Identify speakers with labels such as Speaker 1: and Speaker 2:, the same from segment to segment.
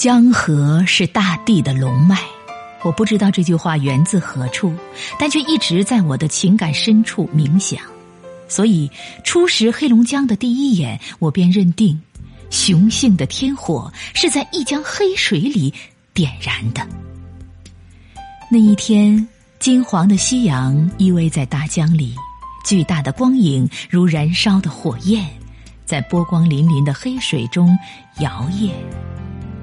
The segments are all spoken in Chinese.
Speaker 1: 江河是大地的龙脉，我不知道这句话源自何处，但却一直在我的情感深处冥想。所以初识黑龙江的第一眼，我便认定，雄性的天火是在一江黑水里点燃的。那一天，金黄的夕阳依偎在大江里，巨大的光影如燃烧的火焰，在波光粼粼的黑水中摇曳。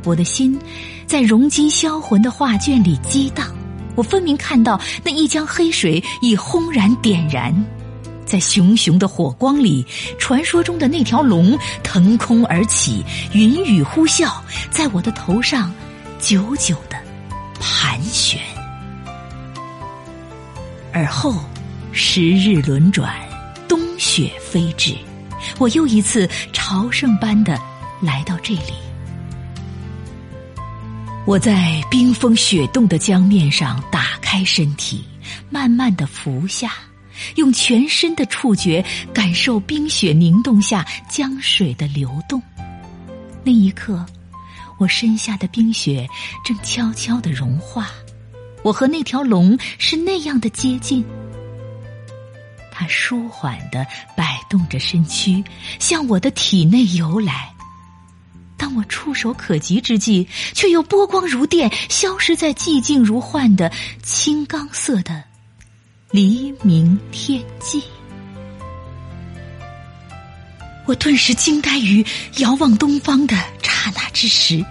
Speaker 1: 我的心在融金销魂的画卷里激荡，我分明看到那一江黑水已轰然点燃，在熊熊的火光里，传说中的那条龙腾空而起，云雨呼啸，在我的头上久久的盘旋。而后，时日轮转，冬雪飞至，我又一次朝圣般的来到这里。我在冰封雪冻的江面上打开身体，慢慢的浮下，用全身的触觉感受冰雪凝冻下江水的流动。那一刻，我身下的冰雪正悄悄的融化，我和那条龙是那样的接近。它舒缓的摆动着身躯，向我的体内游来。当我触手可及之际，却又波光如电，消失在寂静如幻的青钢色的黎明天际。我顿时惊呆于遥望东方的刹那之时，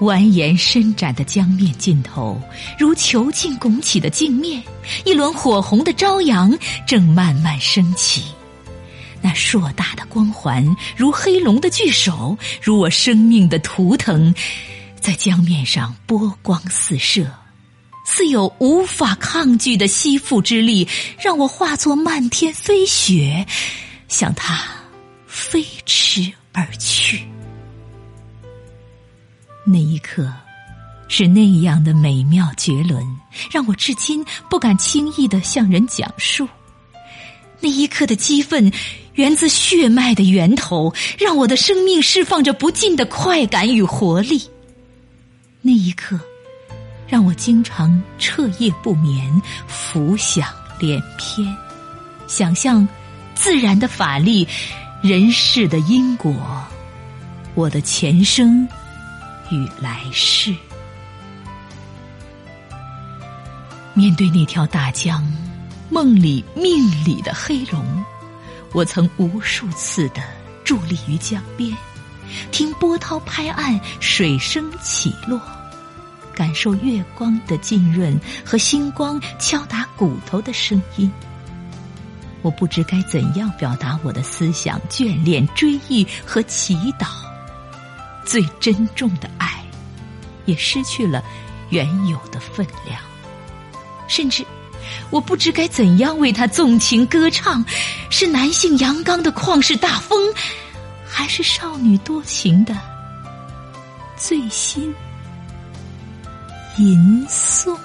Speaker 1: 蜿蜒伸展的江面尽头，如囚禁拱起的镜面，一轮火红的朝阳正慢慢升起。那硕大的光环，如黑龙的巨手，如我生命的图腾，在江面上波光四射，似有无法抗拒的吸附之力，让我化作漫天飞雪，向它飞驰而去。那一刻，是那样的美妙绝伦，让我至今不敢轻易的向人讲述。那一刻的激愤。源自血脉的源头，让我的生命释放着不尽的快感与活力。那一刻，让我经常彻夜不眠，浮想联翩，想象自然的法力、人世的因果、我的前生与来世。面对那条大江，梦里命里的黑龙。我曾无数次的伫立于江边，听波涛拍岸，水声起落，感受月光的浸润和星光敲打骨头的声音。我不知该怎样表达我的思想、眷恋、追忆和祈祷。最珍重的爱，也失去了原有的分量，甚至。我不知该怎样为他纵情歌唱，是男性阳刚的旷世大风，还是少女多情的醉心吟诵？